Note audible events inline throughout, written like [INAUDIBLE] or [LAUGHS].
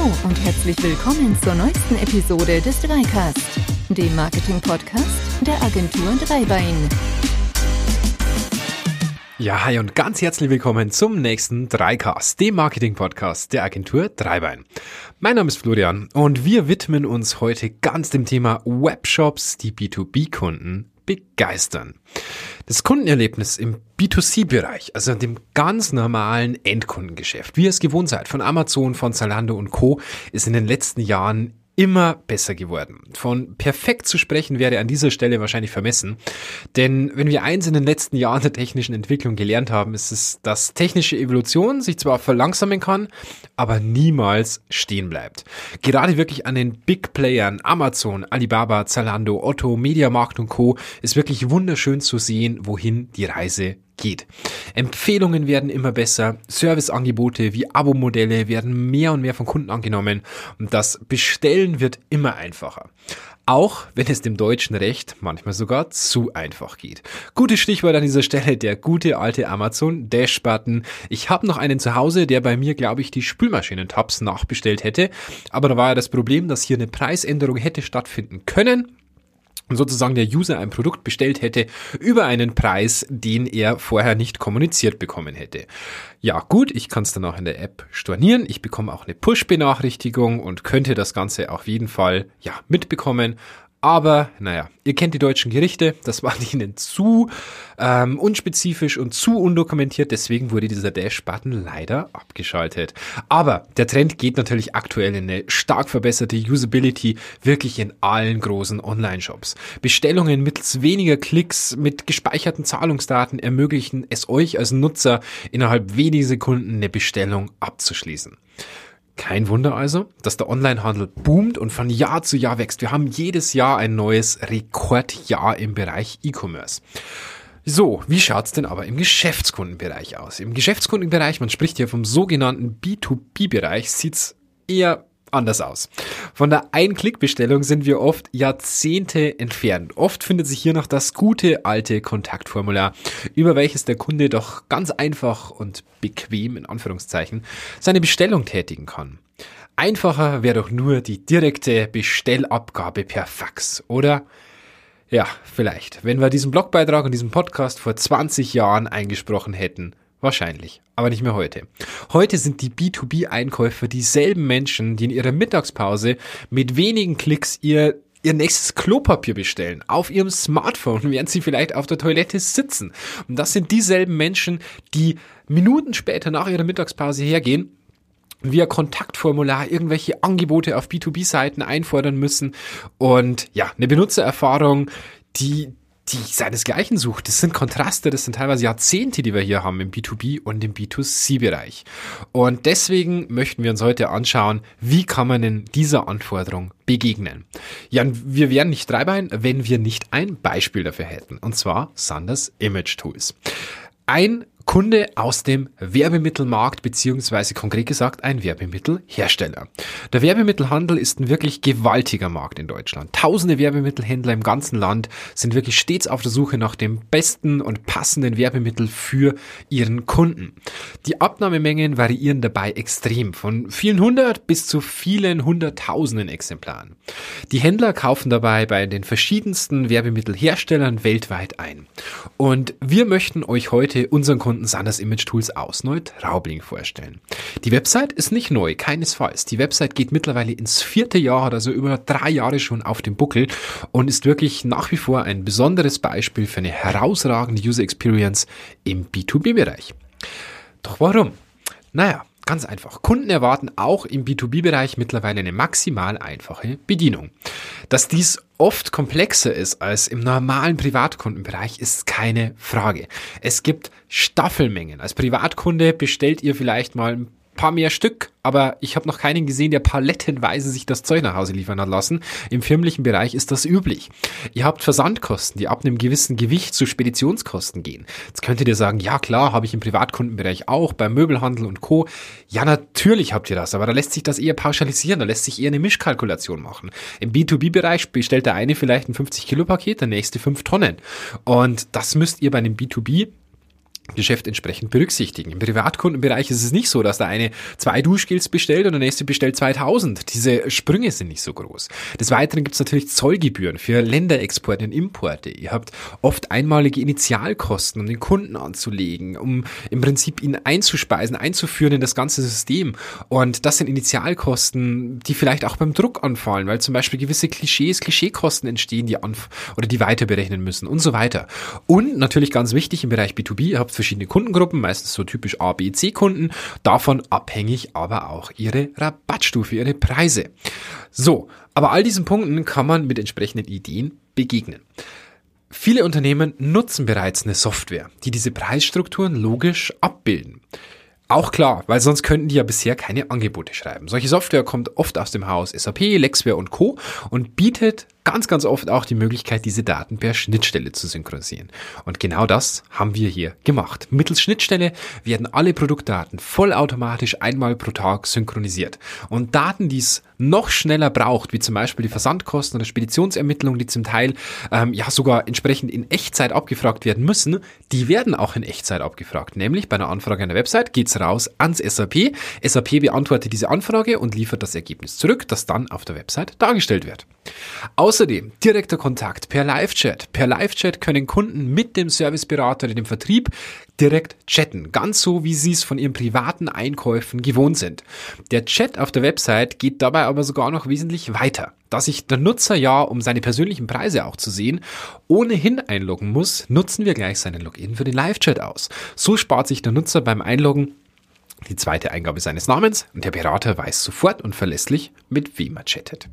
Hallo und herzlich willkommen zur neuesten Episode des Dreicast, dem Marketing-Podcast der Agentur Dreibein. Ja, hi und ganz herzlich willkommen zum nächsten Dreicast, dem Marketing-Podcast der Agentur Dreibein. Mein Name ist Florian und wir widmen uns heute ganz dem Thema Webshops, die B2B-Kunden begeistern. Das Kundenerlebnis im B2C-Bereich, also dem ganz normalen Endkundengeschäft, wie ihr es gewohnt seid von Amazon, von Zalando und Co., ist in den letzten Jahren immer besser geworden. Von perfekt zu sprechen wäre an dieser Stelle wahrscheinlich vermessen. Denn wenn wir eins in den letzten Jahren der technischen Entwicklung gelernt haben, ist es, dass technische Evolution sich zwar verlangsamen kann, aber niemals stehen bleibt. Gerade wirklich an den Big Playern Amazon, Alibaba, Zalando, Otto, Mediamarkt und Co. ist wirklich wunderschön zu sehen, wohin die Reise geht. Empfehlungen werden immer besser, Serviceangebote wie Abo-Modelle werden mehr und mehr von Kunden angenommen und das Bestellen wird immer einfacher. Auch wenn es dem deutschen Recht manchmal sogar zu einfach geht. Gutes Stichwort an dieser Stelle, der gute alte Amazon Dash-Button. Ich habe noch einen zu Hause, der bei mir, glaube ich, die Spülmaschinen-Tabs nachbestellt hätte. Aber da war ja das Problem, dass hier eine Preisänderung hätte stattfinden können sozusagen der User ein Produkt bestellt hätte über einen Preis, den er vorher nicht kommuniziert bekommen hätte. Ja gut, ich kann es dann auch in der App stornieren. Ich bekomme auch eine Push-Benachrichtigung und könnte das Ganze auf jeden Fall ja mitbekommen. Aber naja, ihr kennt die deutschen Gerichte, das war [LAUGHS] ihnen zu ähm, unspezifisch und zu undokumentiert, deswegen wurde dieser Dash-Button leider abgeschaltet. Aber der Trend geht natürlich aktuell in eine stark verbesserte Usability, wirklich in allen großen Online-Shops. Bestellungen mittels weniger Klicks mit gespeicherten Zahlungsdaten ermöglichen es euch als Nutzer innerhalb weniger Sekunden eine Bestellung abzuschließen. Kein Wunder also, dass der Onlinehandel boomt und von Jahr zu Jahr wächst. Wir haben jedes Jahr ein neues Rekordjahr im Bereich E-Commerce. So, wie schaut's denn aber im Geschäftskundenbereich aus? Im Geschäftskundenbereich, man spricht hier vom sogenannten B2B-Bereich, sieht's eher anders aus. Von der Ein-Klick-Bestellung sind wir oft Jahrzehnte entfernt. Oft findet sich hier noch das gute alte Kontaktformular, über welches der Kunde doch ganz einfach und bequem in Anführungszeichen seine Bestellung tätigen kann. Einfacher wäre doch nur die direkte Bestellabgabe per Fax, oder? Ja, vielleicht. Wenn wir diesen Blogbeitrag und diesen Podcast vor 20 Jahren eingesprochen hätten, Wahrscheinlich, aber nicht mehr heute. Heute sind die B2B-Einkäufer dieselben Menschen, die in ihrer Mittagspause mit wenigen Klicks ihr ihr nächstes Klopapier bestellen auf ihrem Smartphone, während sie vielleicht auf der Toilette sitzen. Und das sind dieselben Menschen, die Minuten später nach ihrer Mittagspause hergehen via Kontaktformular irgendwelche Angebote auf B2B-Seiten einfordern müssen und ja, eine Benutzererfahrung, die die seinesgleichen sucht. Das sind Kontraste, das sind teilweise Jahrzehnte, die wir hier haben im B2B und im B2C-Bereich. Und deswegen möchten wir uns heute anschauen, wie kann man in dieser Anforderung begegnen. Ja, wir wären nicht Dreibein, wenn wir nicht ein Beispiel dafür hätten. Und zwar Sanders Image Tools. Ein Kunde aus dem Werbemittelmarkt beziehungsweise konkret gesagt ein Werbemittelhersteller. Der Werbemittelhandel ist ein wirklich gewaltiger Markt in Deutschland. Tausende Werbemittelhändler im ganzen Land sind wirklich stets auf der Suche nach dem besten und passenden Werbemittel für ihren Kunden. Die Abnahmemengen variieren dabei extrem von vielen hundert bis zu vielen hunderttausenden Exemplaren. Die Händler kaufen dabei bei den verschiedensten Werbemittelherstellern weltweit ein. Und wir möchten euch heute unseren Kunden Kunden Sanders Image Tools aus Neutraubling vorstellen. Die Website ist nicht neu, keinesfalls. Die Website geht mittlerweile ins vierte Jahr, also über drei Jahre schon auf dem Buckel und ist wirklich nach wie vor ein besonderes Beispiel für eine herausragende User Experience im B2B-Bereich. Doch warum? Naja, Ganz einfach. Kunden erwarten auch im B2B-Bereich mittlerweile eine maximal einfache Bedienung. Dass dies oft komplexer ist als im normalen Privatkundenbereich, ist keine Frage. Es gibt Staffelmengen. Als Privatkunde bestellt ihr vielleicht mal ein paar mehr Stück, aber ich habe noch keinen gesehen, der palettenweise sich das Zeug nach Hause liefern hat lassen. Im firmlichen Bereich ist das üblich. Ihr habt Versandkosten, die ab einem gewissen Gewicht zu Speditionskosten gehen. Jetzt könntet ihr sagen, ja klar, habe ich im Privatkundenbereich auch, beim Möbelhandel und Co. Ja, natürlich habt ihr das, aber da lässt sich das eher pauschalisieren, da lässt sich eher eine Mischkalkulation machen. Im B2B-Bereich bestellt der eine vielleicht ein 50 Kilo Paket, der nächste 5 Tonnen. Und das müsst ihr bei einem B2B Geschäft entsprechend berücksichtigen. Im Privatkundenbereich ist es nicht so, dass der eine zwei Duschgels bestellt und der nächste bestellt 2000. Diese Sprünge sind nicht so groß. Des Weiteren gibt es natürlich Zollgebühren für Länderexporte und Importe. Ihr habt oft einmalige Initialkosten, um den Kunden anzulegen, um im Prinzip ihn einzuspeisen, einzuführen in das ganze System. Und das sind Initialkosten, die vielleicht auch beim Druck anfallen, weil zum Beispiel gewisse Klischees, Klischeekosten entstehen, die an oder die weiter berechnen müssen und so weiter. Und natürlich ganz wichtig im Bereich B2B, ihr habt verschiedene Kundengruppen, meistens so typisch A, B, C Kunden, davon abhängig aber auch ihre Rabattstufe, ihre Preise. So, aber all diesen Punkten kann man mit entsprechenden Ideen begegnen. Viele Unternehmen nutzen bereits eine Software, die diese Preisstrukturen logisch abbilden. Auch klar, weil sonst könnten die ja bisher keine Angebote schreiben. Solche Software kommt oft aus dem Haus SAP, Lexware und Co. und bietet ganz, ganz oft auch die Möglichkeit, diese Daten per Schnittstelle zu synchronisieren. Und genau das haben wir hier gemacht. Mittels Schnittstelle werden alle Produktdaten vollautomatisch einmal pro Tag synchronisiert. Und Daten, die es noch schneller braucht, wie zum Beispiel die Versandkosten oder Speditionsermittlungen, die zum Teil ähm, ja sogar entsprechend in Echtzeit abgefragt werden müssen, die werden auch in Echtzeit abgefragt. Nämlich bei einer Anfrage an der Website geht's raus ans SAP. SAP beantwortet diese Anfrage und liefert das Ergebnis zurück, das dann auf der Website dargestellt wird. Außerdem direkter Kontakt per Live-Chat. Per Live-Chat können Kunden mit dem Serviceberater oder dem Vertrieb direkt chatten, ganz so wie sie es von ihren privaten Einkäufen gewohnt sind. Der Chat auf der Website geht dabei aber sogar noch wesentlich weiter. Da sich der Nutzer ja, um seine persönlichen Preise auch zu sehen, ohnehin einloggen muss, nutzen wir gleich seinen Login für den Live-Chat aus. So spart sich der Nutzer beim Einloggen die zweite Eingabe seines Namens und der Berater weiß sofort und verlässlich, mit wem er chattet.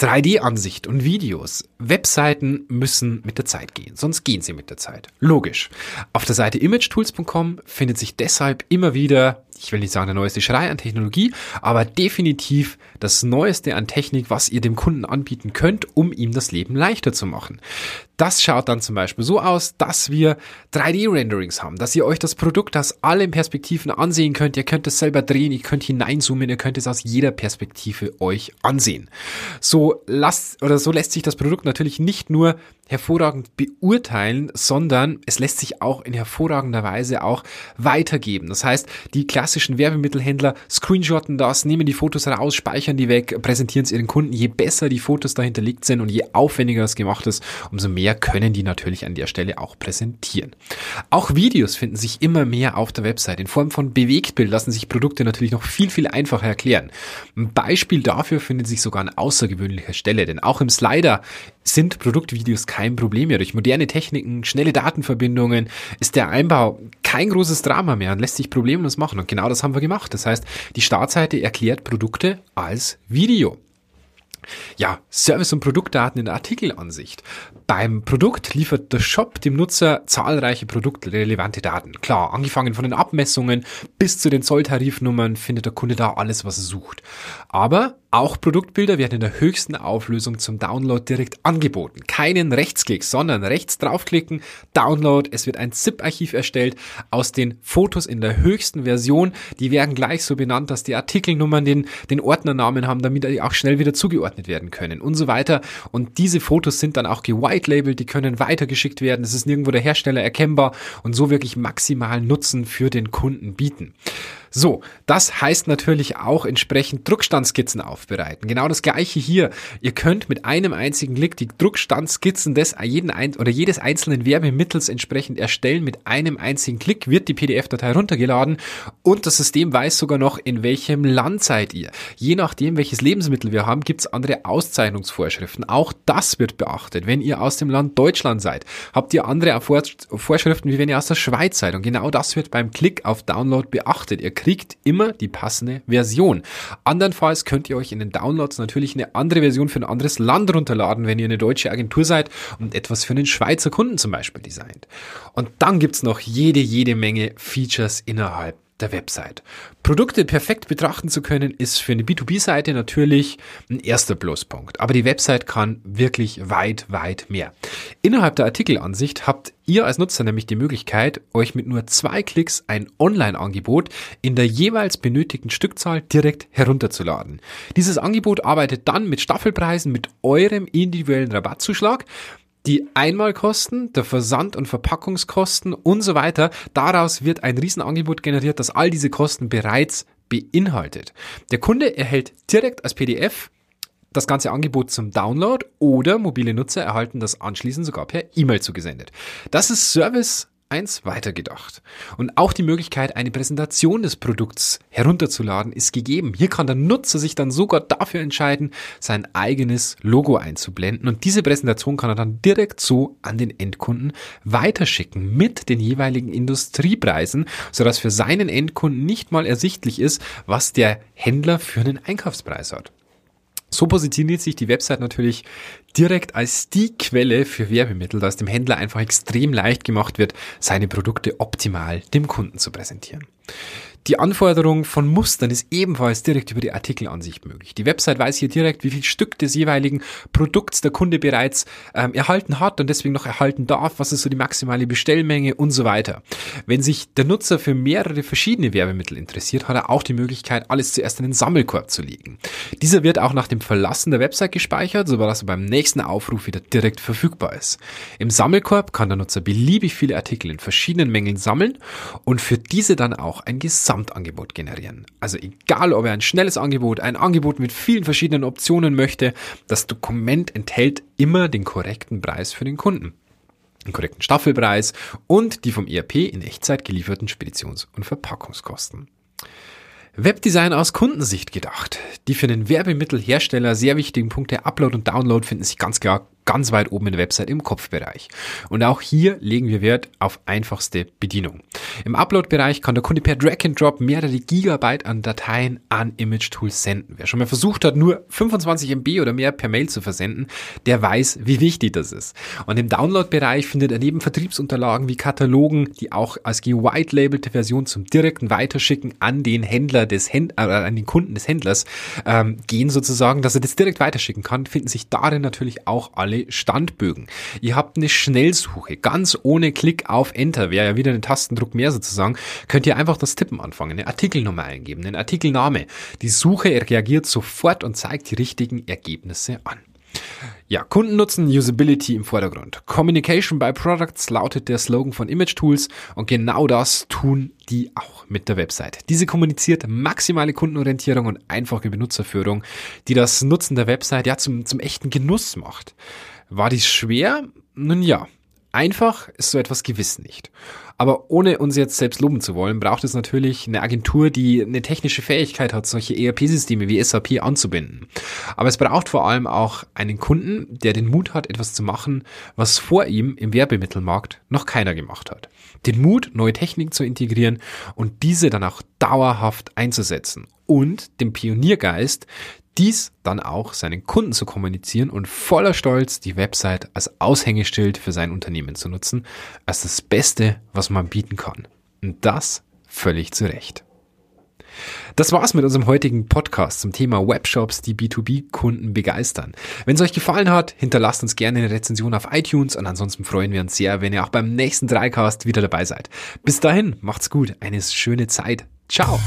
3D-Ansicht und Videos. Webseiten müssen mit der Zeit gehen, sonst gehen sie mit der Zeit. Logisch. Auf der Seite imagetools.com findet sich deshalb immer wieder ich will nicht sagen der neueste Schrei an Technologie, aber definitiv das Neueste an Technik, was ihr dem Kunden anbieten könnt, um ihm das Leben leichter zu machen. Das schaut dann zum Beispiel so aus, dass wir 3D-Renderings haben, dass ihr euch das Produkt aus allen Perspektiven ansehen könnt. Ihr könnt es selber drehen, ihr könnt hineinzoomen, ihr könnt es aus jeder Perspektive euch ansehen. So lasst oder so lässt sich das Produkt natürlich nicht nur hervorragend beurteilen, sondern es lässt sich auch in hervorragender Weise auch weitergeben. Das heißt, die klassischen Werbemittelhändler screenshotten das, nehmen die Fotos raus, speichern die weg, präsentieren es ihren Kunden. Je besser die Fotos dahinterlegt sind und je aufwendiger das gemacht ist, umso mehr können die natürlich an der Stelle auch präsentieren. Auch Videos finden sich immer mehr auf der Website. In Form von Bewegtbild lassen sich Produkte natürlich noch viel, viel einfacher erklären. Ein Beispiel dafür findet sich sogar an außergewöhnlicher Stelle, denn auch im Slider sind Produktvideos kein Problem mehr. Durch moderne Techniken, schnelle Datenverbindungen ist der Einbau kein großes Drama mehr und lässt sich problemlos machen. Und genau das haben wir gemacht. Das heißt, die Startseite erklärt Produkte als Video. Ja, Service- und Produktdaten in der Artikelansicht. Beim Produkt liefert der Shop dem Nutzer zahlreiche produktrelevante Daten. Klar, angefangen von den Abmessungen bis zu den Zolltarifnummern findet der Kunde da alles, was er sucht. Aber auch Produktbilder werden in der höchsten Auflösung zum Download direkt angeboten. Keinen Rechtsklick, sondern rechts draufklicken, Download. Es wird ein ZIP-Archiv erstellt aus den Fotos in der höchsten Version. Die werden gleich so benannt, dass die Artikelnummern den, den Ordnernamen haben, damit die auch schnell wieder zugeordnet werden können und so weiter. Und diese Fotos sind dann auch gewhite-labelt, die können weitergeschickt werden. Es ist nirgendwo der Hersteller erkennbar und so wirklich maximalen Nutzen für den Kunden bieten. So, das heißt natürlich auch entsprechend Druckstandskizzen aufbereiten. Genau das gleiche hier. Ihr könnt mit einem einzigen Klick die Druckstandskizzen des jeden ein oder jedes einzelnen Werbemittels entsprechend erstellen. Mit einem einzigen Klick wird die PDF-Datei runtergeladen und das System weiß sogar noch, in welchem Land seid ihr. Je nachdem, welches Lebensmittel wir haben, gibt es andere Auszeichnungsvorschriften. Auch das wird beachtet. Wenn ihr aus dem Land Deutschland seid, habt ihr andere Vorschriften, wie wenn ihr aus der Schweiz seid. Und genau das wird beim Klick auf Download beachtet. Ihr kriegt immer die passende Version. Andernfalls könnt ihr euch in den Downloads natürlich eine andere Version für ein anderes Land runterladen, wenn ihr eine deutsche Agentur seid und etwas für einen Schweizer Kunden zum Beispiel designt. Und dann gibt's noch jede, jede Menge Features innerhalb der Website. Produkte perfekt betrachten zu können, ist für eine B2B-Seite natürlich ein erster Pluspunkt. Aber die Website kann wirklich weit, weit mehr. Innerhalb der Artikelansicht habt ihr als Nutzer nämlich die Möglichkeit, euch mit nur zwei Klicks ein Online-Angebot in der jeweils benötigten Stückzahl direkt herunterzuladen. Dieses Angebot arbeitet dann mit Staffelpreisen mit eurem individuellen Rabattzuschlag Die Einmalkosten, der Versand- und Verpackungskosten und so weiter, daraus wird ein Riesenangebot generiert, das all diese Kosten bereits beinhaltet. Der Kunde erhält direkt als PDF das ganze Angebot zum Download oder mobile Nutzer erhalten das anschließend sogar per E-Mail zugesendet. Das ist Service eins weitergedacht. Und auch die Möglichkeit, eine Präsentation des Produkts herunterzuladen, ist gegeben. Hier kann der Nutzer sich dann sogar dafür entscheiden, sein eigenes Logo einzublenden. Und diese Präsentation kann er dann direkt so an den Endkunden weiterschicken mit den jeweiligen Industriepreisen, sodass für seinen Endkunden nicht mal ersichtlich ist, was der Händler für einen Einkaufspreis hat. So positioniert sich die Website natürlich direkt als die Quelle für Werbemittel, dass dem Händler einfach extrem leicht gemacht wird, seine Produkte optimal dem Kunden zu präsentieren. Die Anforderung von Mustern ist ebenfalls direkt über die Artikelansicht möglich. Die Website weiß hier direkt, wie viel Stück des jeweiligen Produkts der Kunde bereits ähm, erhalten hat und deswegen noch erhalten darf, was ist so die maximale Bestellmenge und so weiter. Wenn sich der Nutzer für mehrere verschiedene Werbemittel interessiert, hat er auch die Möglichkeit, alles zuerst in den Sammelkorb zu legen. Dieser wird auch nach dem Verlassen der Website gespeichert, sodass er beim nächsten Aufruf wieder direkt verfügbar ist. Im Sammelkorb kann der Nutzer beliebig viele Artikel in verschiedenen Mengen sammeln und für diese dann auch ein Gesamt Gesamtangebot generieren. Also egal, ob er ein schnelles Angebot, ein Angebot mit vielen verschiedenen Optionen möchte, das Dokument enthält immer den korrekten Preis für den Kunden den korrekten Staffelpreis und die vom ERP in Echtzeit gelieferten Speditions- und Verpackungskosten. Webdesign aus Kundensicht gedacht. Die für den Werbemittelhersteller sehr wichtigen Punkte Upload und Download finden sich ganz klar ganz weit oben in der Website im Kopfbereich. Und auch hier legen wir Wert auf einfachste Bedienung. Im Upload-Bereich kann der Kunde per Drag and Drop mehrere Gigabyte an Dateien an Image Tools senden. Wer schon mal versucht hat, nur 25 MB oder mehr per Mail zu versenden, der weiß, wie wichtig das ist. Und im Download-Bereich findet er neben Vertriebsunterlagen wie Katalogen, die auch als gewhite-labelte Version zum direkten Weiterschicken an den Händler des Händ äh, an den Kunden des Händlers ähm, gehen sozusagen, dass er das direkt weiterschicken kann, finden sich darin natürlich auch alle alle Standbögen. Ihr habt eine Schnellsuche, ganz ohne Klick auf Enter, wäre ja wieder ein Tastendruck mehr sozusagen, könnt ihr einfach das Tippen anfangen, eine Artikelnummer eingeben, einen Artikelname. Die Suche reagiert sofort und zeigt die richtigen Ergebnisse an. Ja, Kundennutzen, Usability im Vordergrund. Communication by Products lautet der Slogan von Image Tools und genau das tun die auch mit der Website. Diese kommuniziert maximale Kundenorientierung und einfache Benutzerführung, die das Nutzen der Website ja zum, zum echten Genuss macht. War dies schwer? Nun ja, Einfach ist so etwas gewiss nicht. Aber ohne uns jetzt selbst loben zu wollen, braucht es natürlich eine Agentur, die eine technische Fähigkeit hat, solche ERP-Systeme wie SAP anzubinden. Aber es braucht vor allem auch einen Kunden, der den Mut hat, etwas zu machen, was vor ihm im Werbemittelmarkt noch keiner gemacht hat. Den Mut, neue Techniken zu integrieren und diese dann auch dauerhaft einzusetzen. Und den Pioniergeist, dies dann auch seinen Kunden zu kommunizieren und voller Stolz die Website als Aushängeschild für sein Unternehmen zu nutzen, als das Beste, was man bieten kann. Und das völlig zu Recht. Das war's mit unserem heutigen Podcast zum Thema Webshops, die B2B-Kunden begeistern. Wenn es euch gefallen hat, hinterlasst uns gerne eine Rezension auf iTunes und ansonsten freuen wir uns sehr, wenn ihr auch beim nächsten Dreicast wieder dabei seid. Bis dahin, macht's gut, eine schöne Zeit. Ciao!